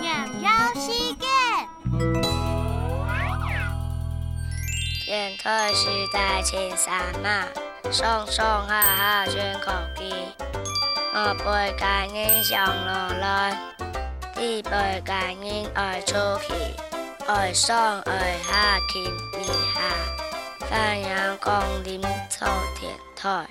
鸟妖西剑，剑客时代青山马，松松哈哈卷口机。我背干音雄落来，一背干英爱出去，爱上爱下天地下，太阳光临朝天台。